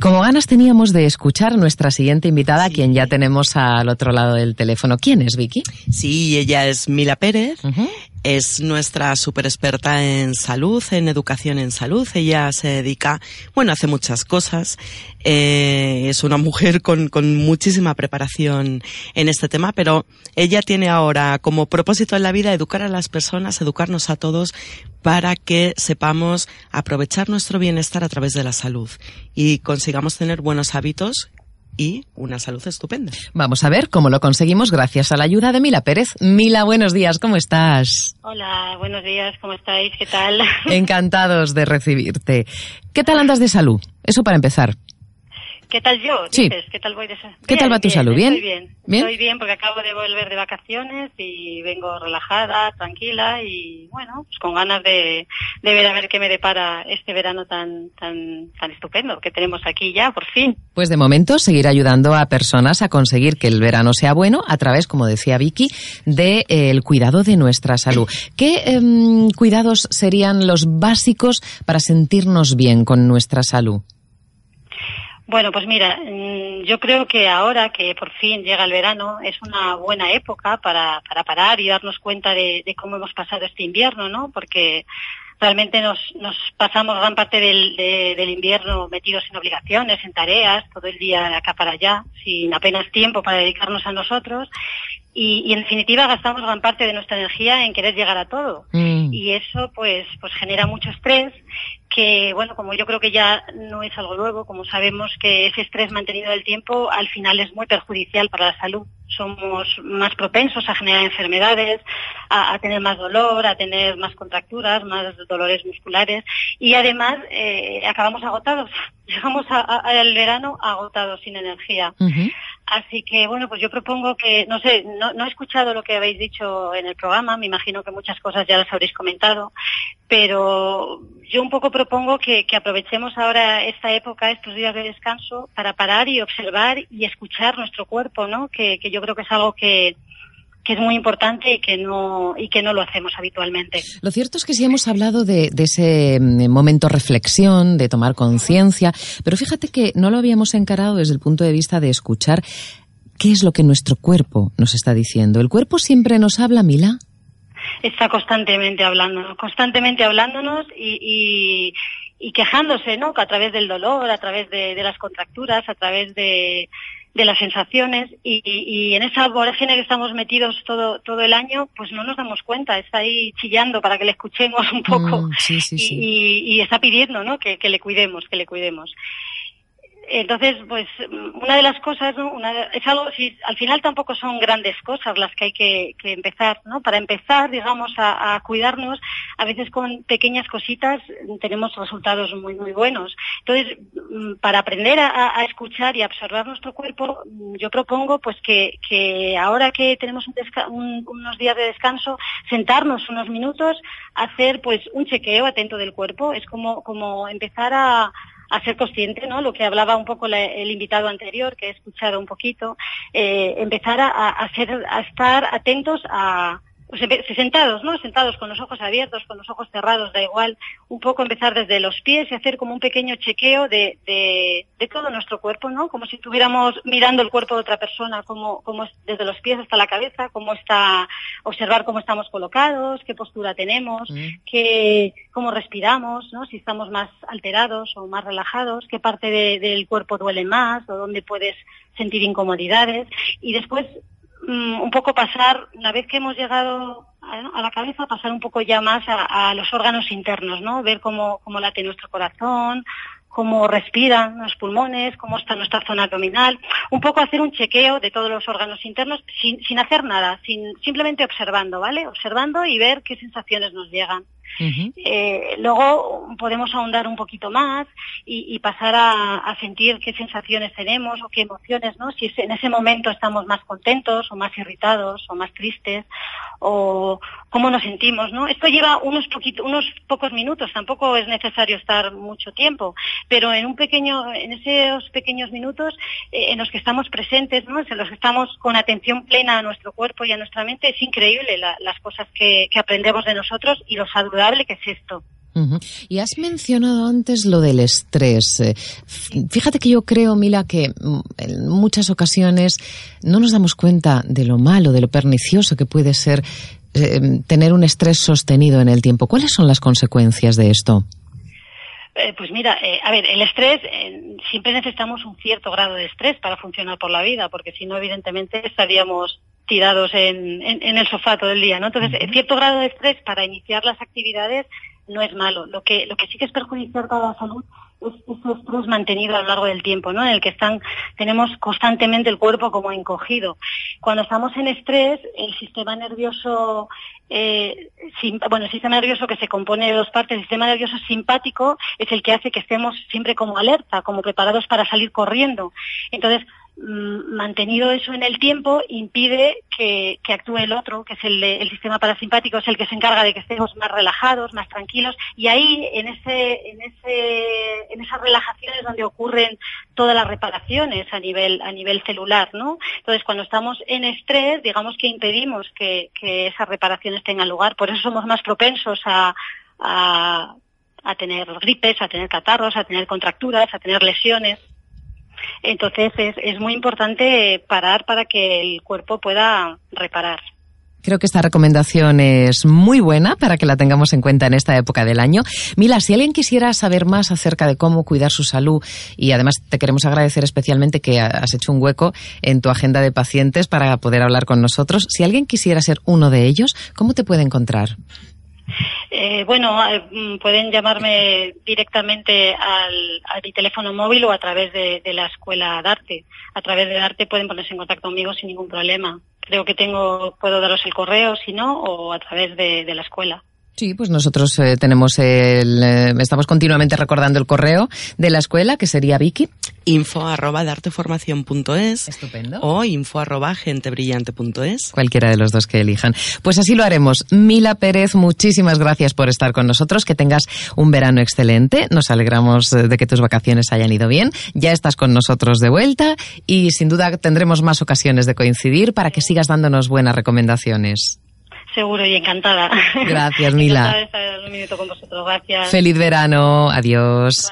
Como ganas teníamos de escuchar nuestra siguiente invitada, quien ya tenemos al otro lado del teléfono. ¿Quién es, Vicky? Sí, ella es Mila Pérez. Es nuestra super experta en salud, en educación en salud. Ella se dedica, bueno, hace muchas cosas. Eh, es una mujer con, con muchísima preparación en este tema, pero ella tiene ahora como propósito en la vida educar a las personas, educarnos a todos para que sepamos aprovechar nuestro bienestar a través de la salud y consigamos tener buenos hábitos y una salud estupenda. Vamos a ver cómo lo conseguimos gracias a la ayuda de Mila Pérez. Mila, buenos días, ¿cómo estás? Hola, buenos días, ¿cómo estáis? ¿Qué tal? Encantados de recibirte. ¿Qué tal andas de salud? Eso para empezar. ¿Qué tal yo? Sí. Dices, ¿Qué tal voy de salud? ¿Qué tal va tu salud? ¿Bien? Estoy bien. ¿Bien? Estoy bien porque acabo de volver de vacaciones y vengo relajada, tranquila y bueno, pues con ganas de, de ver a ver qué me depara este verano tan, tan, tan estupendo que tenemos aquí ya, por fin. Pues de momento seguir ayudando a personas a conseguir que el verano sea bueno a través, como decía Vicky, del cuidado de nuestra salud. ¿Qué em, cuidados serían los básicos para sentirnos bien con nuestra salud? Bueno, pues mira, mm, yo creo que ahora que por fin llega el verano es una buena época para, para parar y darnos cuenta de, cómo hemos pasado este invierno, ¿no? Porque realmente nos, nos pasamos gran parte del, de- del invierno metidos en obligaciones, en tareas, todo el día de acá para allá, sin apenas tiempo para dedicarnos a nosotros. Y, y en definitiva gastamos gran parte de nuestra energía en querer llegar a todo. Mm. Y eso pues, pues genera mucho estrés que, bueno, como yo creo que ya no es algo nuevo, como sabemos que ese estrés mantenido del tiempo al final es muy perjudicial para la salud. Somos más propensos a generar enfermedades, a, a tener más dolor, a tener más contracturas, más dolores musculares y además eh, acabamos agotados. Llegamos al verano agotados, sin energía. Así que, bueno, pues yo propongo que, no sé, no, no he escuchado lo que habéis dicho en el programa, me imagino que muchas cosas ya las habréis comentado, pero yo un poco propongo que, que aprovechemos ahora esta época, estos días de descanso, para parar y observar y escuchar nuestro cuerpo, ¿no? Que, que yo creo que es algo que, que es muy importante y que no, y que no lo hacemos habitualmente. Lo cierto es que sí hemos hablado de, de ese mm, momento reflexión, de tomar conciencia, pero fíjate que no lo habíamos encarado desde el punto de vista de escuchar qué es lo que nuestro cuerpo nos está diciendo. ¿El cuerpo siempre nos habla, Mila? está constantemente hablándonos, constantemente hablándonos y, y, y quejándose, ¿no? Que a través del dolor, a través de, de las contracturas, a través de, de las sensaciones y, y- y en esa vorágine que estamos metidos todo, todo el año, pues no nos damos cuenta, está ahí chillando para que le escuchemos un poco Mm, sí, sí, y, sí. y- y está pidiendo, ¿no? Que, que le cuidemos, que le cuidemos. Entonces, pues una de las cosas, ¿no? Una es algo, si, al final tampoco son grandes cosas las que hay que, empezar, ¿no? Para empezar, digamos, a, cuidarnos, a veces con pequeñas cositas tenemos resultados muy, muy buenos. Entonces, mm, para aprender a, escuchar y a observar nuestro cuerpo, mm, yo propongo, pues, que, ahora que tenemos unos días de descanso, sentarnos unos minutos, hacer, pues, un chequeo atento del cuerpo. Es como, como empezar a, a ser consciente, ¿no? Lo que hablaba un poco la- el invitado anterior, que he escuchado un poquito, eh, empezar a, a, ser, a estar atentos a, pues sentados, ¿no? Sentados con los ojos abiertos, con los ojos cerrados, da igual, un poco empezar desde los pies y hacer como un pequeño chequeo de, de, de todo nuestro cuerpo, ¿no? Como si estuviéramos mirando el cuerpo de otra persona, como, como es desde los pies hasta la cabeza, cómo está, observar cómo estamos colocados, qué postura tenemos, Mm. que, cómo respiramos, ¿no? Si estamos más alterados o más relajados, qué parte de- del cuerpo duele más o dónde puedes sentir incomodidades. Y después, mm, un poco pasar, una vez que hemos llegado a, a la cabeza, pasar un poco ya más a, a los órganos internos, ¿no? Ver cómo, cómo late nuestro corazón, cómo respiran los pulmones, cómo está nuestra zona abdominal, un poco hacer un chequeo de todos los órganos internos sin, sin hacer nada, sin, simplemente observando, ¿vale? Observando y ver qué sensaciones nos llegan. Eh, luego podemos ahondar un poquito más y, y pasar a, a sentir qué sensaciones tenemos o qué emociones, ¿no? Si en ese momento estamos más contentos o más irritados o más tristes o cómo nos sentimos, ¿no? Esto lleva unos poquito, unos pocos minutos, tampoco es necesario estar mucho tiempo, pero en un pequeño, en esos pequeños minutos eh, en los que estamos presentes, ¿no? En los que estamos con atención plena a nuestro cuerpo y a nuestra mente, es increíble la- las cosas que, que aprendemos de nosotros y lo saludable que es esto. Y has mencionado antes lo del estrés. Eh, fíjate que yo creo, Mila, que mm, en muchas ocasiones no nos damos cuenta de lo malo, de lo pernicioso que puede ser eh, tener un estrés sostenido en el tiempo. ¿Cuáles son las consecuencias de esto? Eh, pues mira, a ver, el estrés, siempre necesitamos un cierto grado de estrés para funcionar por la vida, porque si no, evidentemente estaríamos tirados en, el sofá todo el día, ¿no? Entonces, cierto grado de estrés para iniciar las actividades no es malo. Lo que, lo que sí que es perjudicial para la salud es ese estrés mantenido a lo largo del tiempo, ¿no? En el que están, tenemos constantemente el cuerpo como encogido. Cuando estamos en estrés, el sistema nervioso, eh, bueno, el sistema nervioso que se compone de dos partes, el sistema nervioso simpático es el que hace que estemos siempre como alerta, como preparados para salir corriendo. Entonces, mantenido eso en el tiempo impide que, actúe el otro, que es el, el, sistema parasimpático, es el que se encarga de que estemos más relajados, más tranquilos, y ahí en ese, en ese, en esas relajaciones donde ocurren todas las reparaciones a nivel, a nivel celular, ¿no? Entonces cuando estamos en estrés, digamos que impedimos que, esas reparaciones tengan lugar, por eso somos más propensos a, a, a tener gripes, a tener catarros, a tener contracturas, a tener lesiones. Entonces es, es muy importante parar para que el cuerpo pueda reparar. Creo que esta recomendación es muy buena para que la tengamos en cuenta en esta época del año. Mila, si alguien quisiera saber más acerca de cómo cuidar su salud y además te queremos agradecer especialmente que has hecho un hueco en tu agenda de pacientes para poder hablar con nosotros, si alguien quisiera ser uno de ellos, ¿cómo te puede encontrar? Eh, bueno, mm, pueden llamarme directamente al, a mi teléfono móvil o a través de, la escuela de arte. A través de arte pueden ponerse en contacto conmigo sin ningún problema. Creo que tengo, puedo daros el correo, si no, o a través de la escuela. Sí, pues nosotros eh, tenemos el, eh, estamos continuamente recordando el correo de la escuela, que sería Vicky. Info arroba Estupendo. O info arroba gentebrillante.es. Cualquiera de los dos que elijan. Pues así lo haremos. Mila Pérez, muchísimas gracias por estar con nosotros. Que tengas un verano excelente. Nos alegramos eh, de que tus vacaciones hayan ido bien. Ya estás con nosotros de vuelta y sin duda tendremos más ocasiones de coincidir para que sigas dándonos buenas recomendaciones. Seguro y encantada. Gracias, Mila. encantada de estar un minuto con vosotros. Gracias. Feliz verano. Adiós.